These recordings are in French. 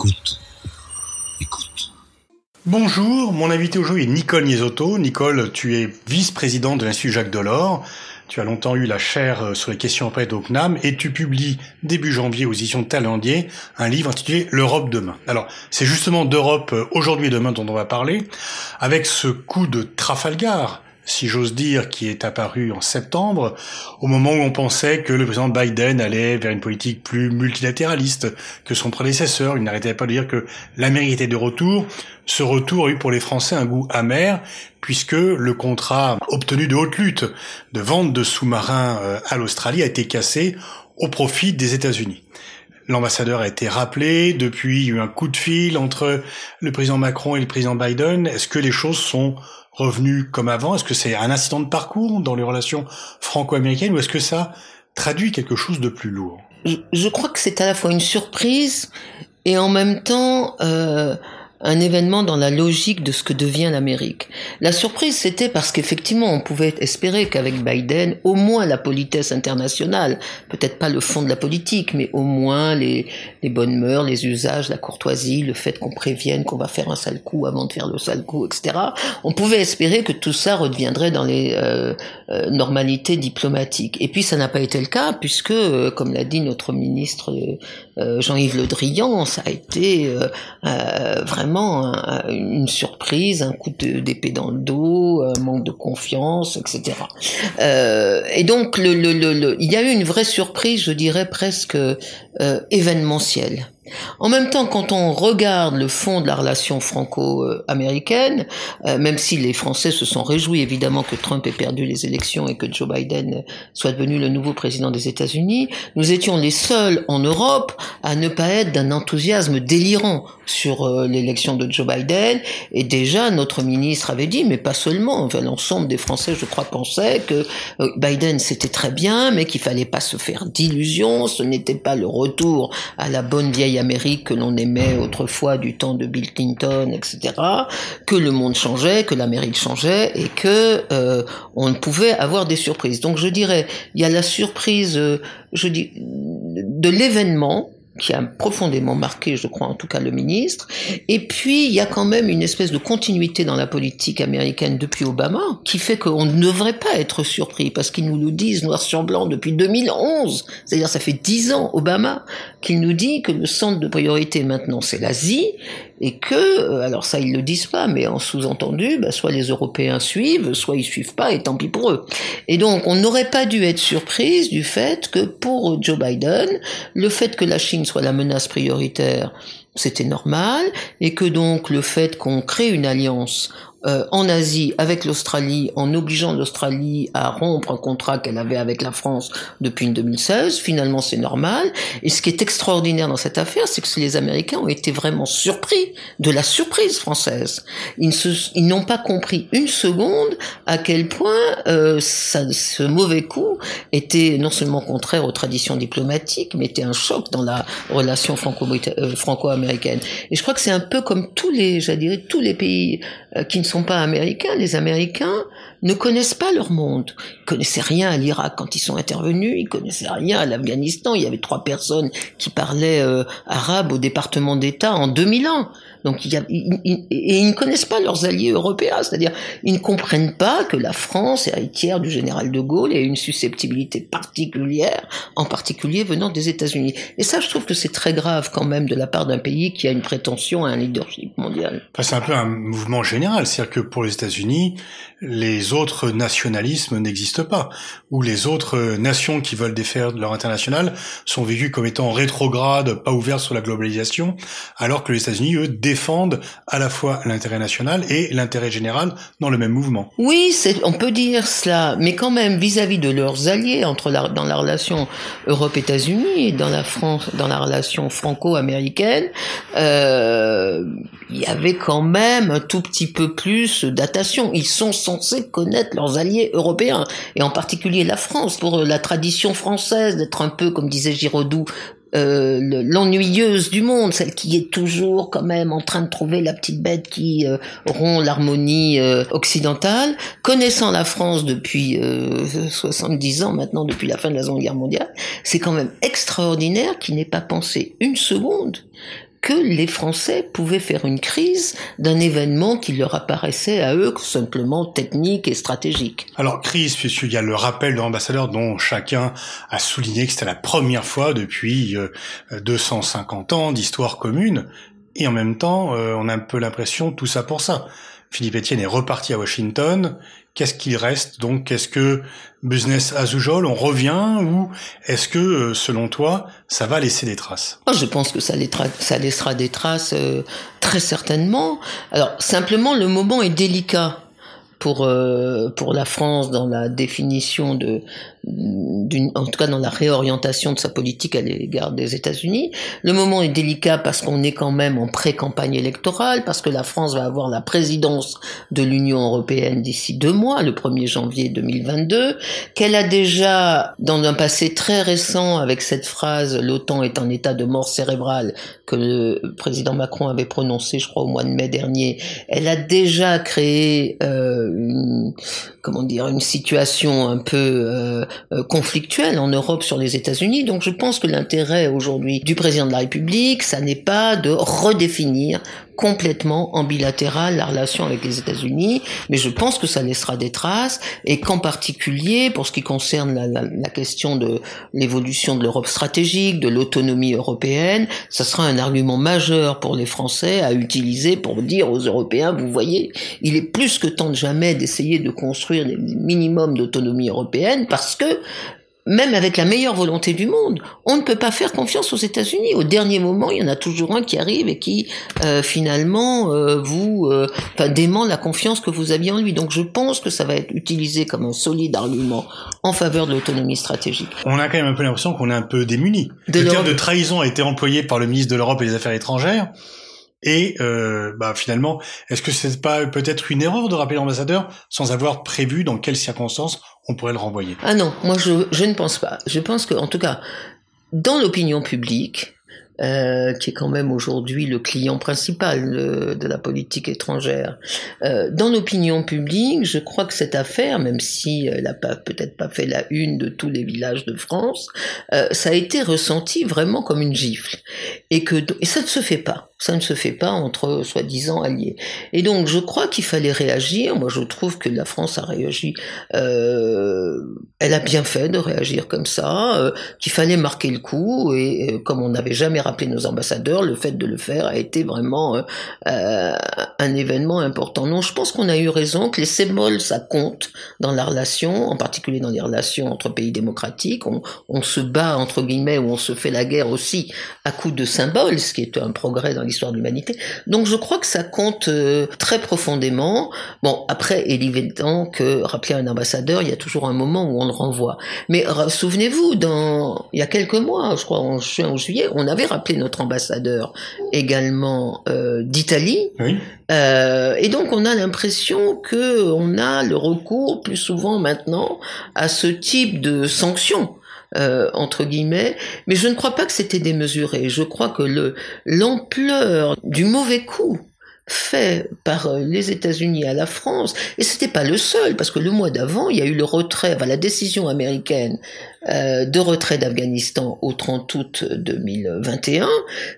Écoute. Écoute. Bonjour, mon invité aujourd'hui est Nicole Niesotto. Nicole, tu es vice-présidente de l'Institut Jacques Delors. Tu as longtemps eu la chaire euh, sur les questions auprès au CNAM et tu publies début janvier aux éditions Talendier un livre intitulé L'Europe demain. Alors, c'est justement d'Europe euh, aujourd'hui et demain dont on va parler, avec ce coup de Trafalgar si j'ose dire, qui est apparu en septembre, au moment où on pensait que le président Biden allait vers une politique plus multilatéraliste que son prédécesseur. Il n'arrêtait pas de dire que l'Amérique était de retour. Ce retour a eu pour les Français un goût amer, puisque le contrat obtenu de haute lutte de vente de sous-marins euh, à l'Australie a été cassé au profit des États-Unis. L'ambassadeur a été rappelé, depuis il y a eu un coup de fil entre le président Macron et le président Biden. Est-ce que les choses sont revenu comme avant? Est-ce que c'est un incident de parcours dans les relations franco-américaines ou est-ce que ça traduit quelque chose de plus lourd? Je, crois que c'est à la fois une surprise et en même temps euh, un événement dans la logique de ce que devient l'Amérique. La surprise, c'était parce qu'effectivement, on pouvait espérer qu'avec Biden, au moins la politesse internationale, peut-être pas le fond de la politique, mais au moins les, bonnes mœurs, les usages, la courtoisie, le fait qu'on prévienne qu'on va faire un sale coup avant de faire le sale coup, etc. On pouvait espérer que tout ça redeviendrait dans les euh, euh, normalités diplomatiques. Et puis ça n'a pas été le cas, puisque, euh, comme l'a dit notre ministre Jean-Yves Le Drian, ça a été vraiment une surprise, un coup d'épée dans le dos, un manque de confiance, etc. Euh, et donc, il y a eu une vraie surprise, je dirais presque euh, événementielle. En même temps, quand on regarde le fond de la relation franco-américaine, euh, même si les Français se sont réjouis évidemment que Trump ait perdu les élections et que Joe Biden soit devenu le nouveau président des États-Unis, nous étions les seuls en Europe à ne pas être d'un enthousiasme délirant sur euh, l'élection de Joe Biden. Et déjà, notre ministre avait dit, mais pas seulement, enfin, l'ensemble des Français, je crois, pensaient que euh, Biden c'était très bien, mais qu'il fallait pas se faire d'illusions, ce n'était pas le retour à la bonne vieille Que l'on aimait autrefois du temps de Bill Clinton, etc., que le monde changeait, que l'Amérique changeait et que euh, on pouvait avoir des surprises. Donc je dirais, il y a la surprise, euh, je dis, de l'événement qui a profondément marqué, je crois en tout cas le ministre. Et puis il y a quand même une espèce de continuité dans la politique américaine depuis Obama, qui fait qu'on ne devrait pas être surpris parce qu'ils nous le disent noir sur blanc depuis 2011. C'est-à-dire ça fait dix ans Obama qu'il nous dit que le centre de priorité maintenant c'est l'Asie et que, euh, alors ça ils le disent pas, mais en sous-entendu, bah, soit les Européens suivent, soit ils suivent pas, et tant pis pour eux. Et donc on n'aurait pas dû être surprise du fait que pour Joe Biden, le fait que la Chine soit la menace prioritaire, c'était normal, et que donc le fait qu'on crée une alliance euh, en Asie avec l'Australie en obligeant l'Australie à rompre un contrat qu'elle avait avec la France depuis 2016. Finalement, c'est normal. Et ce qui est extraordinaire dans cette affaire, c'est que les Américains ont été vraiment surpris de la surprise française. Ils, n'ont pas compris une seconde à quel point euh, ce mauvais coup était non seulement contraire aux traditions diplomatiques, mais était un choc dans la relation euh, franco-américaine. Et je crois que c'est un peu comme tous les, j'allais tous les pays euh, qui ne sont pas américains. Les Américains ne connaissent pas leur monde. Ils connaissaient rien à l'Irak quand ils sont intervenus. Ils connaissaient rien à l'Afghanistan. Il y avait trois personnes qui parlaient euh, arabe au département d'État en 2001. Donc, il y a, et ils ne connaissent pas leurs alliés européens, c'est-à-dire ils ne comprennent pas que la France, héritière du général de Gaulle, ait une susceptibilité particulière, en particulier venant des États-Unis. Et ça, je trouve que c'est très grave quand même de la part d'un pays qui a une prétention à un leadership mondial. C'est un peu un mouvement général, c'est-à-dire que pour les États-Unis, les autres nationalismes n'existent pas, ou les autres nations qui veulent défaire leur international sont vécues comme étant rétrogrades, pas ouvertes sur la globalisation, alors que les États-Unis, eux, défendent à la fois l'intérêt national et l'intérêt général dans le même mouvement. Oui, on peut dire cela, mais quand même vis-à-vis de leurs alliés dans la relation Europe-États-Unis et dans la France, dans la relation franco-américaine, euh, il y avait quand même un tout petit peu plus datation. Ils sont censés connaître leurs alliés européens et en particulier la France pour la tradition française d'être un peu, comme disait Giraudoux, euh, l'ennuyeuse du monde, celle qui est toujours quand même en train de trouver la petite bête qui euh, rompt l'harmonie euh, occidentale, connaissant la France depuis 70 ans maintenant, depuis la fin de la Seconde Guerre mondiale, c'est quand même extraordinaire qu'il n'ait pas pensé une seconde que les Français pouvaient faire une crise d'un événement qui leur apparaissait à eux simplement technique et stratégique. Alors crise, puisqu'il y a le rappel de l'ambassadeur dont chacun a souligné que c'était la première fois depuis 250 euh, ans d'histoire commune, et en même temps, euh, on a un peu l'impression tout ça pour ça. Philippe Etienne est reparti à Washington. Qu'est-ce qu'il reste? Donc Est-ce que business as usual, on revient ou est-ce que, euh, selon toi, ça va laisser des traces? Je pense que ça, laissera des traces euh, très certainement. Alors simplement, le moment est délicat pour euh, pour la France dans la définition de en tout cas dans la réorientation de sa politique à l'égard des États-Unis. Le moment est délicat parce qu'on est quand même en pré-campagne électorale, parce que la France va avoir la présidence de l'Union européenne d'ici deux mois, le 1er janvier 2022, qu'elle a déjà dans un passé très récent avec cette phrase l'OTAN est en état de mort cérébrale que le président Macron avait prononcé, je crois, au mois de mai dernier, elle a déjà créé euh, une, comment dire, une situation un peu euh, conflictuelle en Europe sur les États-Unis. Donc je pense que l'intérêt aujourd'hui du président de la République, ça n'est pas de redéfinir complètement en bilatéral la relation avec les États-Unis, mais je pense que ça laissera des traces et qu'en particulier pour ce qui concerne la, la, la question de l'évolution de l'Europe stratégique, de l'autonomie européenne, ça sera un argument majeur pour les Français à utiliser pour dire aux Européens, vous voyez, il est plus que temps de jamais d'essayer de construire des minimums d'autonomie européenne parce que même avec la meilleure volonté du monde, on ne peut pas faire confiance aux États-Unis. Au dernier moment, il y en a toujours un qui arrive et qui euh, finalement euh, vous euh, dément la confiance que vous aviez en lui. Donc je pense que ça va être utilisé comme un solide argument en faveur de l'autonomie stratégique. On a quand même un peu l'impression qu'on est un peu démuni. le terme de trahison a été employé par le ministre de l'Europe et des Affaires étrangères. Et euh, bah, finalement, est-ce que c'est pas peut-être une erreur de rappeler l'ambassadeur sans avoir prévu dans quelles circonstances on pourrait le renvoyer Ah non, moi je, je ne pense pas. Je pense que, en tout cas, dans l'opinion publique, euh, qui est quand même aujourd'hui le client principal de, de la politique étrangère. Euh, dans l'opinion publique, je crois que cette affaire, même si elle n'a peut-être pas fait la une de tous les villages de France, euh, ça a été ressenti vraiment comme une gifle, et que et ça ne se fait pas. Ça ne se fait pas entre soi-disant alliés. Et donc, je crois qu'il fallait réagir. Moi, je trouve que la France a réagi. Euh, elle a bien fait de réagir comme ça. Euh, qu'il fallait marquer le coup. Et euh, comme on n'avait jamais rappelé nos ambassadeurs, le fait de le faire a été vraiment euh, euh, un événement important. Non, je pense qu'on a eu raison. Que les symboles, ça compte dans la relation, en particulier dans les relations entre pays démocratiques. On, se bat entre guillemets ou on se fait la guerre aussi à coup de symboles, ce qui est un progrès dans l'histoire de l'humanité. Donc je crois que ça compte euh, très profondément. Bon, après, il est évident que rappeler un ambassadeur, il y a toujours un moment où on le renvoie. Mais souvenez-vous, il y a quelques mois, je crois en juin ou juillet, on avait rappelé notre ambassadeur également euh, d'Italie. Oui. Euh, et donc on a l'impression que on a le recours plus souvent maintenant à ce type de sanctions euh, entre guillemets, mais je ne crois pas que c'était démesuré. Je crois que le l'ampleur du mauvais coup fait par les États-Unis à la France, et c'était pas le seul, parce que le mois d'avant, il y a eu le retrait, enfin, la décision américaine euh, de retrait d'Afghanistan au 30 août 2021,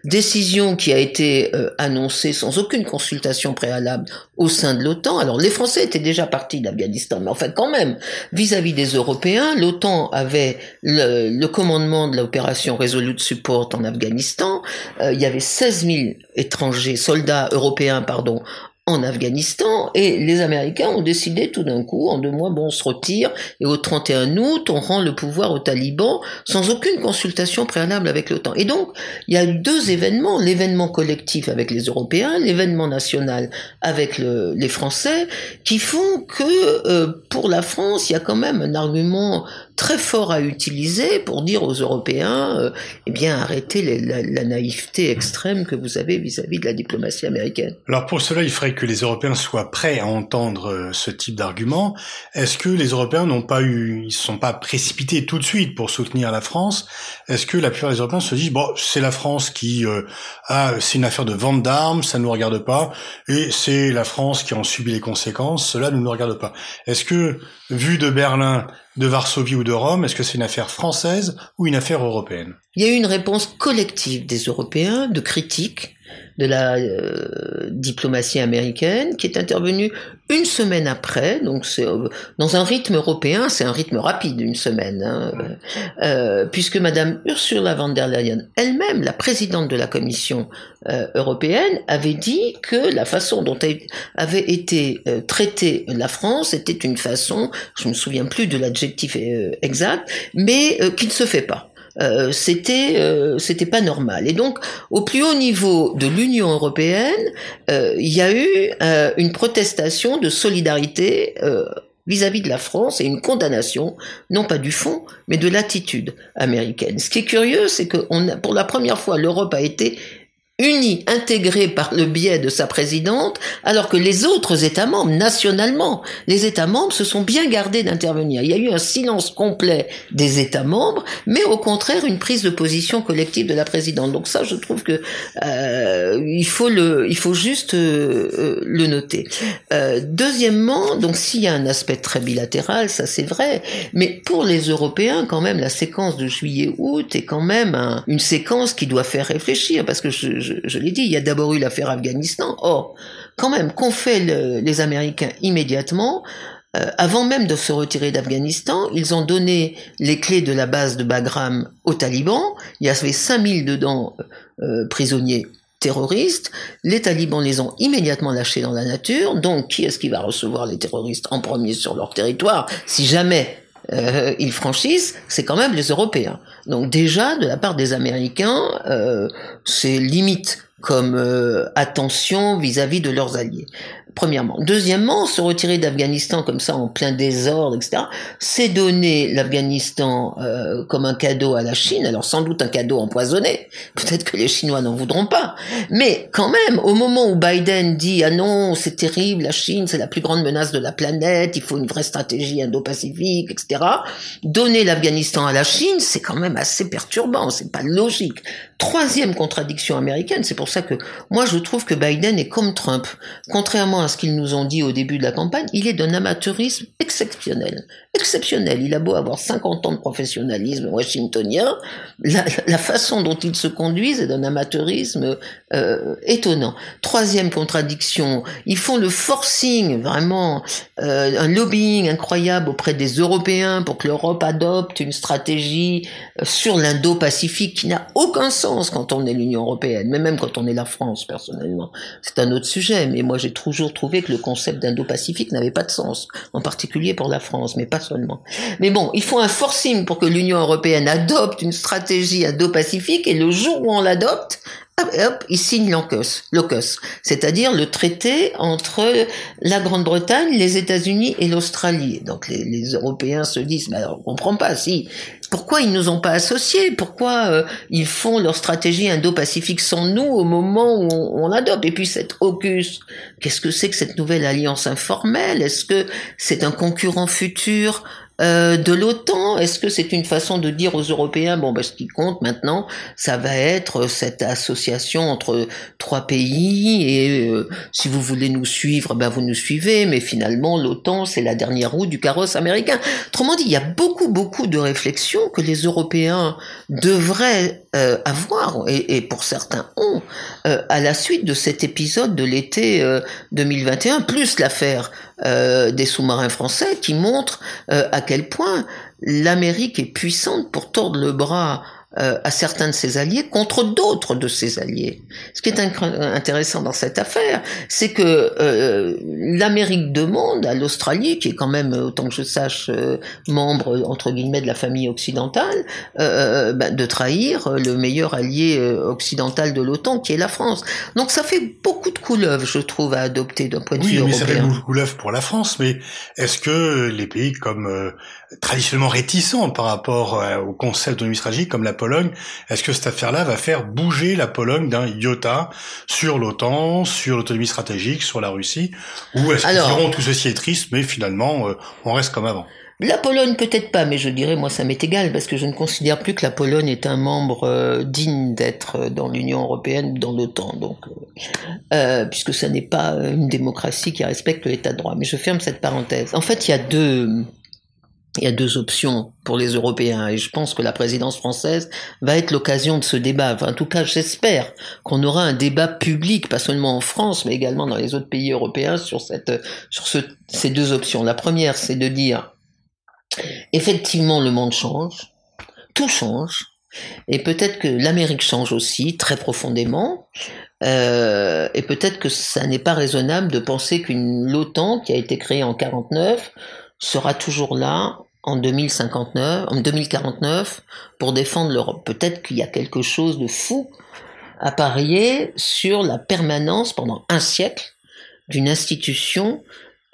décision qui a été euh, annoncée sans aucune consultation préalable au sein de l'OTAN. Alors les Français étaient déjà partis d'Afghanistan, mais en fait quand même, vis-à-vis des Européens, l'OTAN avait le, le, commandement de l'opération Resolute Support en Afghanistan. Euh, il y avait 16 000 étrangers, soldats européens, pardon, en Afghanistan et les Américains ont décidé tout d'un coup, en deux mois, bon, on se retire et au 31 août, on rend le pouvoir aux talibans sans aucune consultation préalable avec l'OTAN. Et donc, il y a deux événements, l'événement collectif avec les Européens, l'événement national avec le, les Français, qui font que euh, pour la France, il y a quand même un argument très fort à utiliser pour dire aux Européens, euh, eh bien, arrêtez la, naïveté extrême que vous avez vis-à-vis -vis de la diplomatie américaine. Alors pour cela, il faudrait que les Européens soient prêts à entendre euh, ce type d'argument. Est-ce que les Européens n'ont pas eu, ils sont pas précipités tout de suite pour soutenir la France? Est-ce que la plupart des Européens se disent bon, c'est la France qui euh, a, c'est une affaire de vente d'armes, ça ne nous regarde pas, et c'est la France qui en subit les conséquences, cela ne nous regarde pas. Est-ce que vu de Berlin de Varsovie ou de Rome Est-ce que c'est une affaire française ou une affaire européenne? Il y a eu une réponse collective des Européens, de critique, de la euh, diplomatie américaine, qui est intervenu une semaine après, donc euh, dans un rythme européen, c'est un rythme rapide, une semaine, hein, euh, puisque Madame Ursula von der Leyen elle-même, la présidente de la Commission européenne, avait dit que la façon dont avait été traitée la France était une façon, je me souviens plus de l'adjectif exact, mais qui ne se fait pas. Euh, c'était euh, c'était pas normal. Et donc, au plus haut niveau de l'Union européenne, euh, il y a eu une protestation de solidarité vis-à-vis de la France et une condamnation, non pas du fond, mais de l'attitude américaine. Ce qui est curieux, c'est que on pour la première fois, l'Europe a été unie, intégrée par le biais de sa présidente, alors que les autres États membres, nationalement, les États membres se sont bien gardés d'intervenir. Il y a eu un silence complet des États membres, mais au contraire une prise de position collective de la présidente. Donc ça, je trouve que euh, il faut le, il faut juste euh, euh, le noter. deuxièmement, donc s'il y a un aspect très bilatéral, ça c'est vrai, mais pour les Européens, quand même, la séquence de juillet-août est quand même une séquence qui doit faire réfléchir, parce que je, je, l'ai dit, il y a d'abord eu l'affaire Afghanistan. Or, quand même, qu'ont fait les Américains immédiatement euh, avant même de se retirer d'Afghanistan, ils ont donné les clés de la base de Bagram aux talibans. Il y avait 5000 dedans euh, prisonniers terroristes. Les talibans les ont immédiatement lâchés dans la nature. Donc, qui est-ce qui va recevoir les terroristes en premier sur leur territoire si jamais euh, ils franchissent C'est quand même les Européens. Donc déjà, de la part des Américains, euh, c'est limite comme euh, attention vis-à-vis de leurs alliés. Premièrement. Deuxièmement, se retirer d'Afghanistan comme ça en plein désordre, etc., c'est donner l'Afghanistan euh, comme un cadeau à la Chine, alors sans doute un cadeau empoisonné, peut-être que les Chinois n'en voudront pas, mais quand même, au moment où Biden dit « Ah non, c'est terrible, la Chine, c'est la plus grande menace de la planète, il faut une vraie stratégie indo-pacifique, etc. » Donner l'Afghanistan à la Chine, c'est quand même assez perturbant, c'est pas logique. Troisième contradiction américaine, c'est pour ça que moi je trouve que Biden est comme Trump. Contrairement à ce qu'ils nous ont dit au début de la campagne, il est d'un amateurisme exceptionnel. Exceptionnel. Il a beau avoir 50 ans de professionnalisme washingtonien, la, façon dont il se conduisent est d'un amateurisme euh, étonnant. Troisième contradiction, ils font le forcing, vraiment, euh, un lobbying incroyable auprès des Européens pour que l'Europe adopte une stratégie euh, sur l'Indo-Pacifique qui n'a aucun sens quand on est l'Union européenne, mais même quand on est la France, personnellement. C'est un autre sujet, mais moi j'ai toujours trouvé que le concept d'Indo-Pacifique n'avait pas de sens, en particulier pour la France, mais pas seulement. Mais bon, il faut un forcing pour que l'Union européenne adopte une stratégie Indo-Pacifique, et le jour où on l'adopte, hop, il signe l'OCUS, c'est-à-dire le traité entre la Grande-Bretagne, les États-Unis et l'Australie. Donc les, Européens se disent, mais alors on comprend pas, si. Pourquoi ils nous ont pas associés? Pourquoi euh, ils font leur stratégie indo-pacifique sans nous au moment où on, on adopte Et puis cette AUKUS, qu'est-ce que c'est que cette nouvelle alliance informelle? Est-ce que c'est un concurrent futur? Euh, de l'OTAN Est-ce que c'est une façon de dire aux Européens, bon, ben, ce qui compte maintenant, ça va être cette association entre trois pays, et euh, si vous voulez nous suivre, ben, vous nous suivez, mais finalement, l'OTAN, c'est la dernière roue du carrosse américain. Autrement dit, il y a beaucoup, beaucoup de réflexions que les Européens devraient euh, avoir, et, et, pour certains ont, à la suite de cet épisode de l'été 2021, plus l'affaire euh, des sous-marins français qui montrent euh, à quel point l'Amérique est puissante pour tordre le bras euh, à certains de ses alliés contre d'autres de ses alliés. Ce qui est intéressant dans cette affaire, c'est que euh, l'Amérique demande à l'Australie, qui est quand même, autant que je sache, euh, membre entre guillemets de la famille occidentale, bah, de trahir le meilleur allié occidental de l'OTAN, qui est la France. Donc ça fait beaucoup de couleuvres, je trouve, à adopter d'un point de vue européen. Oui, mais ça fait beaucoup de couleuvres pour la France, mais est-ce que les pays comme traditionnellement réticents par rapport au concept de stratégique comme la Pologne. Est-ce que cette affaire-là va faire bouger la Pologne d'un iota sur l'OTAN, sur l'autonomie stratégique, sur la Russie? Ou est-ce qu'ils diront tout ceci est triste, mais finalement, euh, on reste comme avant? La Pologne peut-être pas, mais je dirais moi ça m'est égal parce que je ne considère plus que la Pologne est un membre euh, digne d'être dans l'Union européenne dans l'OTAN, donc euh, puisque ça n'est pas une démocratie qui respecte l'état de droit. Mais je ferme cette parenthèse. En fait, il y a deux il y a deux options pour les Européens et je pense que la présidence française va être l'occasion de ce débat. En tout cas, j'espère qu'on aura un débat public, pas seulement en France, mais également dans les autres pays européens sur cette, sur ce, ces deux options. La première, c'est de dire, effectivement, le monde change, tout change, et peut-être que l'Amérique change aussi très profondément. Euh, et peut-être que ça n'est pas raisonnable de penser qu'une l'OTAN qui a été créée en 49 sera toujours là en 2059, en 2049 pour défendre l'Europe. Peut-être qu'il y a quelque chose de fou à parier sur la permanence pendant un siècle d'une institution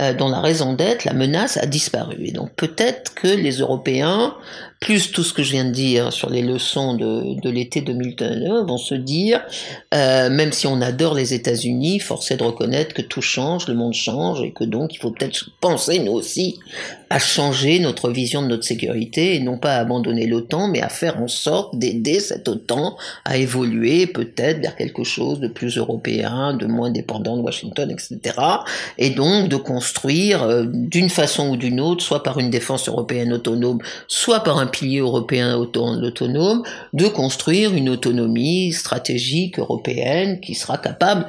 euh, dont la raison d'être, la menace a disparu. Et donc peut-être que les Européens plus tout ce que je viens de dire sur les leçons de, de l'été 2019, vont se dire, euh, même si on adore les États-Unis, force est de reconnaître que tout change, le monde change, et que donc il faut peut-être penser, nous aussi, à changer notre vision de notre sécurité, et non pas à abandonner l'OTAN, mais à faire en sorte d'aider cette OTAN à évoluer peut-être vers quelque chose de plus européen, de moins dépendant de Washington, etc. Et donc de construire euh, d'une façon ou d'une autre, soit par une défense européenne autonome, soit par un pilier européen autonome, de construire une autonomie stratégique européenne qui sera capable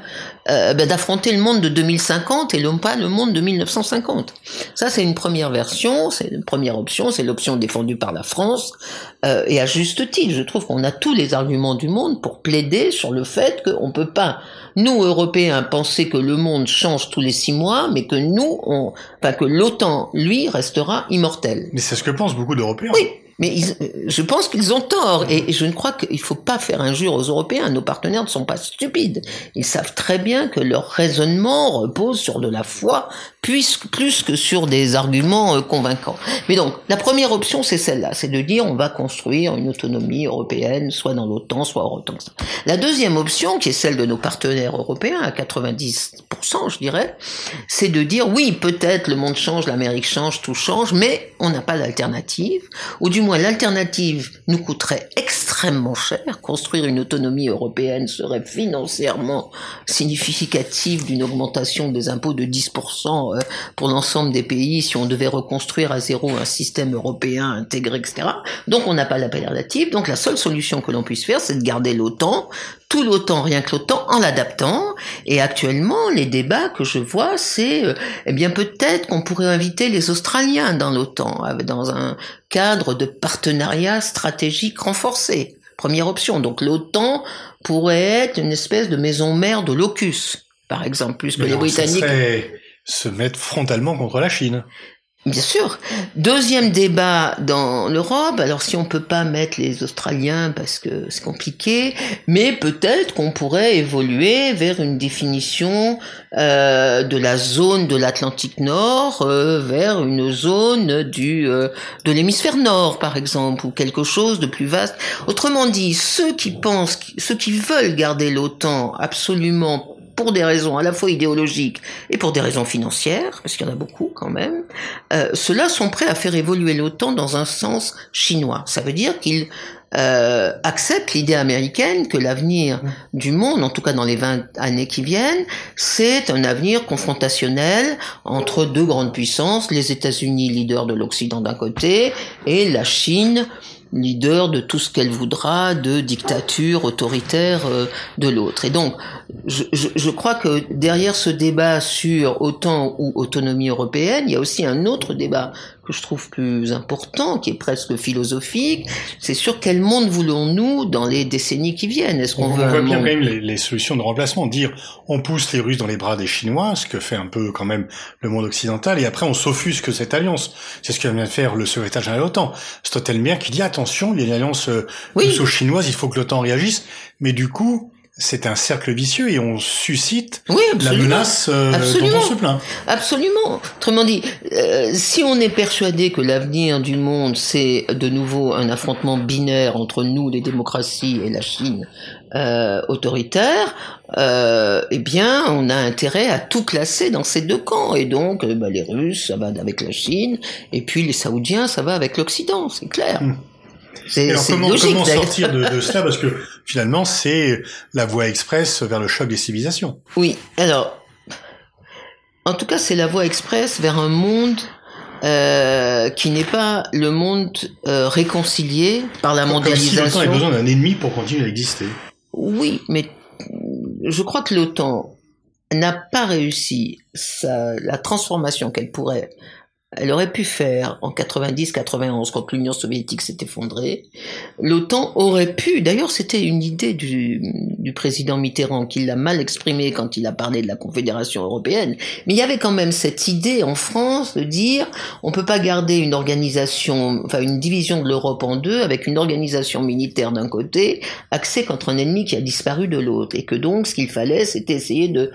euh, ben, d'affronter le monde de 2050 et non pas le monde de 1950. Ça, c'est une première version, c'est une première option, c'est l'option défendue par la France, euh, et à juste titre, je trouve qu'on a tous les arguments du monde pour plaider sur le fait qu'on peut pas nous, Européens, penser que le monde change tous les six mois, mais que nous, on, enfin, que l'OTAN, lui, restera immortel. Mais c'est ce que pensent beaucoup d'Européens. Oui, mais je pense qu'ils ont tort et je ne crois qu'il ne faut pas faire injure aux Européens. Nos partenaires ne sont pas stupides. Ils savent très bien que leur raisonnement repose sur de la foi plus, plus que sur des arguments euh, convaincants. Mais donc, la première option, c'est celle-là. C'est de dire on va construire une autonomie européenne, soit dans l'OTAN, soit hors OTAN. La deuxième option, qui est celle de nos partenaires européens, à 90%, je dirais, c'est de dire oui, peut-être le monde change, l'Amérique change, tout change, mais on n'a pas d'alternative, ou du moins l'alternative nous coûterait extrêmement cher. Construire une autonomie européenne serait financièrement significatif d'une augmentation des impôts de 10% euh, pour l'ensemble des pays si on devait reconstruire à zéro un système européen intégré, etc. Donc on n'a pas l'alternative. Donc la seule solution que l'on puisse faire, c'est de garder l'OTAN, tout l'OTAN, rien que l'OTAN, en l'adaptant. Et actuellement, les débats que je vois, c'est, euh, eh bien, peut-être qu'on pourrait inviter les Australiens dans l'OTAN, dans un cadre de partenariat stratégique renforcé. Première option. Donc l'OTAN pourrait être une espèce de maison mère de locus, par exemple, plus que les Britanniques. se mettre frontalement contre la Chine. Bien sûr. Deuxième débat dans l'Europe. Alors si on peut pas mettre les Australiens parce que c'est compliqué, mais peut-être qu'on pourrait évoluer vers une définition euh, de la zone de l'Atlantique Nord euh, vers une zone du euh, de l'hémisphère nord par exemple ou quelque chose de plus vaste. Autrement dit, ceux qui pensent, ceux qui veulent garder l'OTAN absolument pour des raisons à la fois idéologiques et pour des raisons financières, parce qu'il y en a beaucoup quand même, euh, ceux-là sont prêts à faire évoluer l'OTAN dans un sens chinois. Ça veut dire qu'ils euh, acceptent l'idée américaine que l'avenir du monde, en tout cas dans les 20 années qui viennent, c'est un avenir confrontationnel entre deux grandes puissances, les États-Unis, leaders de l'Occident d'un côté, et la Chine, leader de tout ce qu'elle voudra de dictature autoritaire euh, de l'autre. Et donc, je, je, je, crois que derrière ce débat sur OTAN ou autonomie européenne, il y a aussi un autre débat que je trouve plus important, qui est presque philosophique, c'est sur quel monde voulons-nous dans les décennies qui viennent? Est-ce qu'on on veut voit un bien monde... quand même les, les, solutions de remplacement, dire on pousse les Russes dans les bras des Chinois, ce que fait un peu quand même le monde occidental, et après on s'offusque cette alliance. C'est ce que vient de faire le secrétaire général de l'OTAN. Stoltenberg qui dit attention, il y a une alliance euh, Oui. russo-chinoise, il faut que l'OTAN réagisse, mais du coup c'est un cercle vicieux et on suscite Oui, la menace euh, dont Absolument. on se plaint. Absolument. Autrement dit, euh, si on est persuadé que l'avenir du monde, c'est de nouveau un affrontement binaire entre nous, les démocraties, et la Chine euh, autoritaire, euh, eh bien, on a intérêt à tout classer dans ces deux camps. Et donc, euh, bah, les Russes, ça va avec la Chine, et puis les Saoudiens, ça va avec l'Occident, c'est clair. Hmm. C'est alors comment, logique. comment sortir de, de cela? Parce que finalement c'est la voie express vers le choc des civilisations. Oui, alors, en tout cas, c'est la voie express vers un monde euh, qui n'est pas le monde euh, réconcilié par la mondialisation. Comme si l'OTAN a besoin d'un ennemi pour continuer à exister. Oui, mais je crois que l'OTAN n'a pas réussi sa, la transformation qu'elle pourrait elle aurait pu faire en 90-91 quand l'Union soviétique s'est effondrée. L'OTAN aurait pu, d'ailleurs c'était une idée du, président Mitterrand qui l'a mal exprimée quand il a parlé de la Confédération européenne, mais il y avait quand même cette idée en France de dire on peut pas garder une organisation, enfin une division de l'Europe en deux avec une organisation militaire d'un côté, axée contre un ennemi qui a disparu de l'autre, et que donc ce qu'il fallait c'était essayer de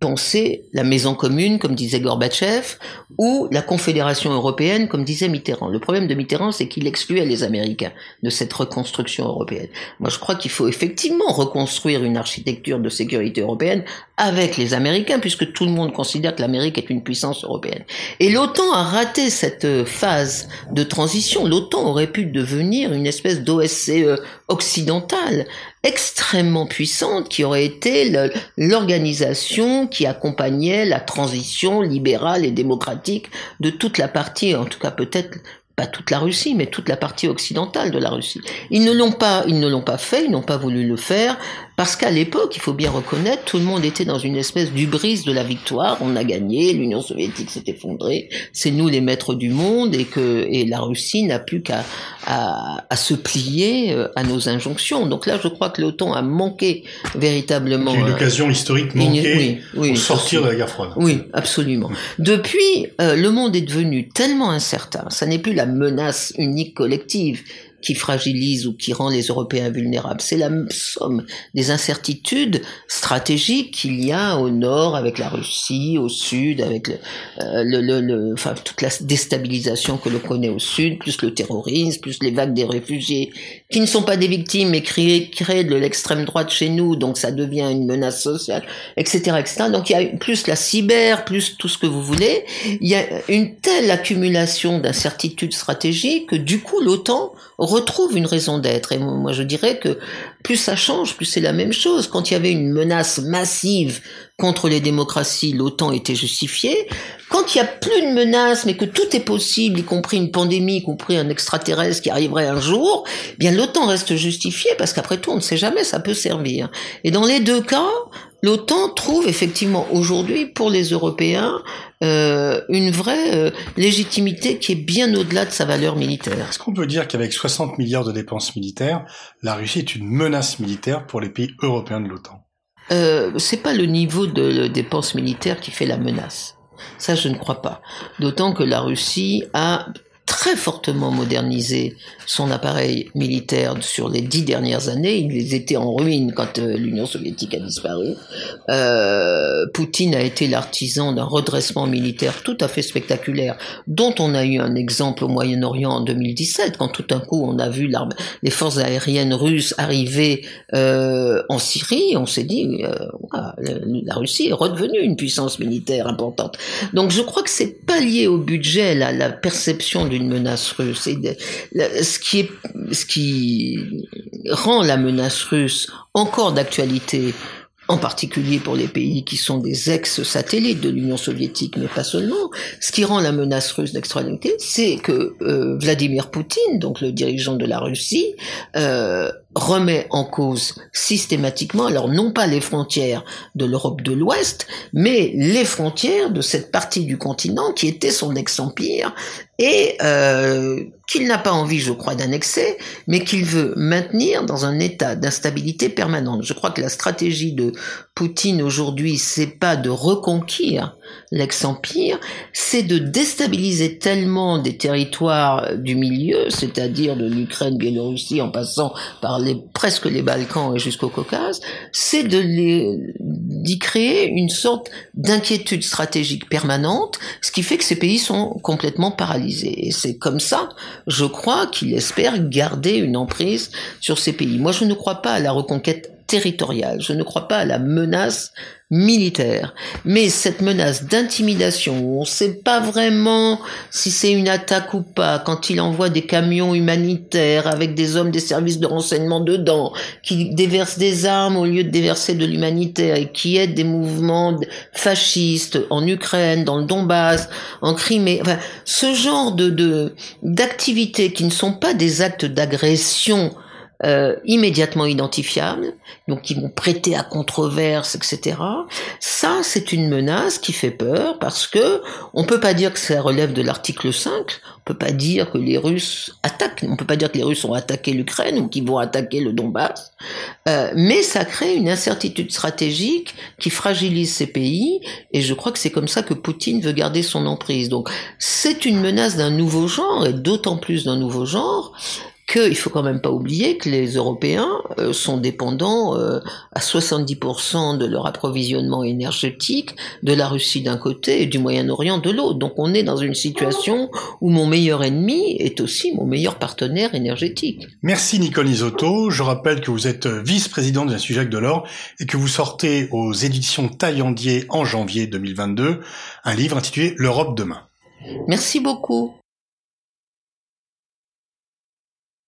penser la maison commune, comme disait Gorbatchev, ou la Confédération européenne, comme disait Mitterrand. Le problème de Mitterrand, c'est qu'il excluait les Américains de cette reconstruction européenne. Moi, je crois qu'il faut effectivement reconstruire une architecture de sécurité européenne avec les Américains, puisque tout le monde considère que l'Amérique est une puissance européenne. Et l'OTAN a raté cette phase de transition. L'OTAN aurait pu devenir une espèce d'OSCE occidentale, extrêmement puissante qui aurait été l'organisation qui accompagnait la transition libérale et démocratique de toute la partie, en tout cas peut-être pas toute la Russie, mais toute la partie occidentale de la Russie. Ils ne l'ont pas, ils ne l'ont pas fait, ils n'ont pas voulu le faire. Parce qu'à l'époque, il faut bien reconnaître, tout le monde était dans une espèce d'ubris de la victoire. On a gagné, l'Union soviétique s'est effondrée, c'est nous les maîtres du monde et que et la Russie n'a plus qu'à à, à, se plier euh, à nos injonctions. Donc là, je crois que l'OTAN a manqué véritablement. C'est une occasion historique manquée oui, oui, pour sortir de la guerre froide. Oui, absolument. Depuis, euh, le monde est devenu tellement incertain. Ça n'est plus la menace unique collective qui fragilise ou qui rend les Européens vulnérables. C'est la somme des incertitudes stratégiques qu'il y a au nord avec la Russie, au sud avec le, euh, le, le, enfin toute la déstabilisation que l'on connaît au sud, plus le terrorisme, plus les vagues des réfugiés qui ne sont pas des victimes mais créées, créées de l'extrême droite chez nous, donc ça devient une menace sociale, etc., etc. Donc il y a plus la cyber, plus tout ce que vous voulez. Il y a une telle accumulation d'incertitudes stratégiques que du coup l'OTAN retrouve une raison d'être. Et moi, je dirais que plus ça change, plus c'est la même chose. Quand il y avait une menace massive contre les démocraties, l'OTAN était justifiée. Quand il n'y a plus de menace, mais que tout est possible, y compris une pandémie, y compris un extraterrestre qui arriverait un jour, eh bien l'OTAN reste justifiée parce qu'après tout, on ne sait jamais, ça peut servir. Et dans les deux cas, l'OTAN trouve effectivement aujourd'hui pour les Européens euh, une vraie euh, légitimité qui est bien au-delà de sa valeur militaire. Est-ce qu'on peut dire qu'avec 60 milliards de dépenses militaires, la Russie est une menace militaire pour les pays européens de l'OTAN euh, C'est pas le niveau de dépenses militaires qui fait la menace. Ça, je ne crois pas. D'autant que la Russie a très fortement modernisé son appareil militaire sur les dix dernières années. Ils étaient en ruine quand euh, l'Union soviétique a disparu. Euh, Poutine a été l'artisan d'un redressement militaire tout à fait spectaculaire, dont on a eu un exemple au Moyen-Orient en 2017, quand tout d'un coup on a vu les forces aériennes russes arriver euh, en Syrie. On s'est dit, la Russie est redevenue une puissance militaire importante. Donc je crois que c'est pas lié au budget, la, la perception d'une menace russe. Ce qui est, ce qui rend la menace russe encore d'actualité, en particulier pour les pays qui sont des ex-satellites de l'Union soviétique, mais pas seulement. Ce qui rend la menace russe d'actualité, c'est que euh, Vladimir Poutine, donc le dirigeant de la Russie, euh, remet en cause systématiquement, alors non pas les frontières de l'Europe de l'Ouest, mais les frontières de cette partie du continent qui était son ex-empire et euh, qu'il n'a pas envie, je crois, d'annexer, mais qu'il veut maintenir dans un état d'instabilité permanente. Je crois que la stratégie de Poutine aujourd'hui, c'est pas de reconquérir l'ex-empire, c'est de déstabiliser tellement des territoires du milieu, c'est-à-dire de l'Ukraine, Biélorussie, en passant par les, presque les Balkans et jusqu'au Caucase, c'est de d'y créer une sorte d'inquiétude stratégique permanente, ce qui fait que ces pays sont complètement paralysés. Et c'est comme ça, je crois, qu'il espère garder une emprise sur ces pays. Moi, je ne crois pas à la reconquête territoriale. Je ne crois pas à la menace militaire. Mais cette menace d'intimidation, on ne sait pas vraiment si c'est une attaque ou pas, quand il envoie des camions humanitaires avec des hommes des services de renseignement dedans, qui déversent des armes au lieu de déverser de l'humanitaire et qui aident des mouvements fascistes en Ukraine, dans le Donbass, en Crimée, enfin, ce genre de d'activités qui ne sont pas des actes d'agression euh, immédiatement identifiables, donc qui vont prêter à controverse, etc. Ça, c'est une menace qui fait peur parce que on peut pas dire que ça relève de l'article 5, on peut pas dire que les Russes attaquent, on peut pas dire que les Russes ont attaqué l'Ukraine ou qu'ils vont attaquer le Donbass, euh, mais ça crée une incertitude stratégique qui fragilise ces pays et je crois que c'est comme ça que Poutine veut garder son emprise. Donc c'est une menace d'un nouveau genre et d'autant plus d'un nouveau genre qu'il faut quand même pas oublier que les Européens euh, sont dépendants euh, à 70% de leur approvisionnement énergétique de la Russie d'un côté et du Moyen-Orient de l'autre. Donc on est dans une situation où mon meilleur ennemi est aussi mon meilleur partenaire énergétique. Merci Nicole Isotto. Je rappelle que vous êtes vice-présidente de l'Institut Jacques Delors et que vous sortez aux éditions Taillandier en janvier 2022 un livre intitulé L'Europe demain. Merci beaucoup.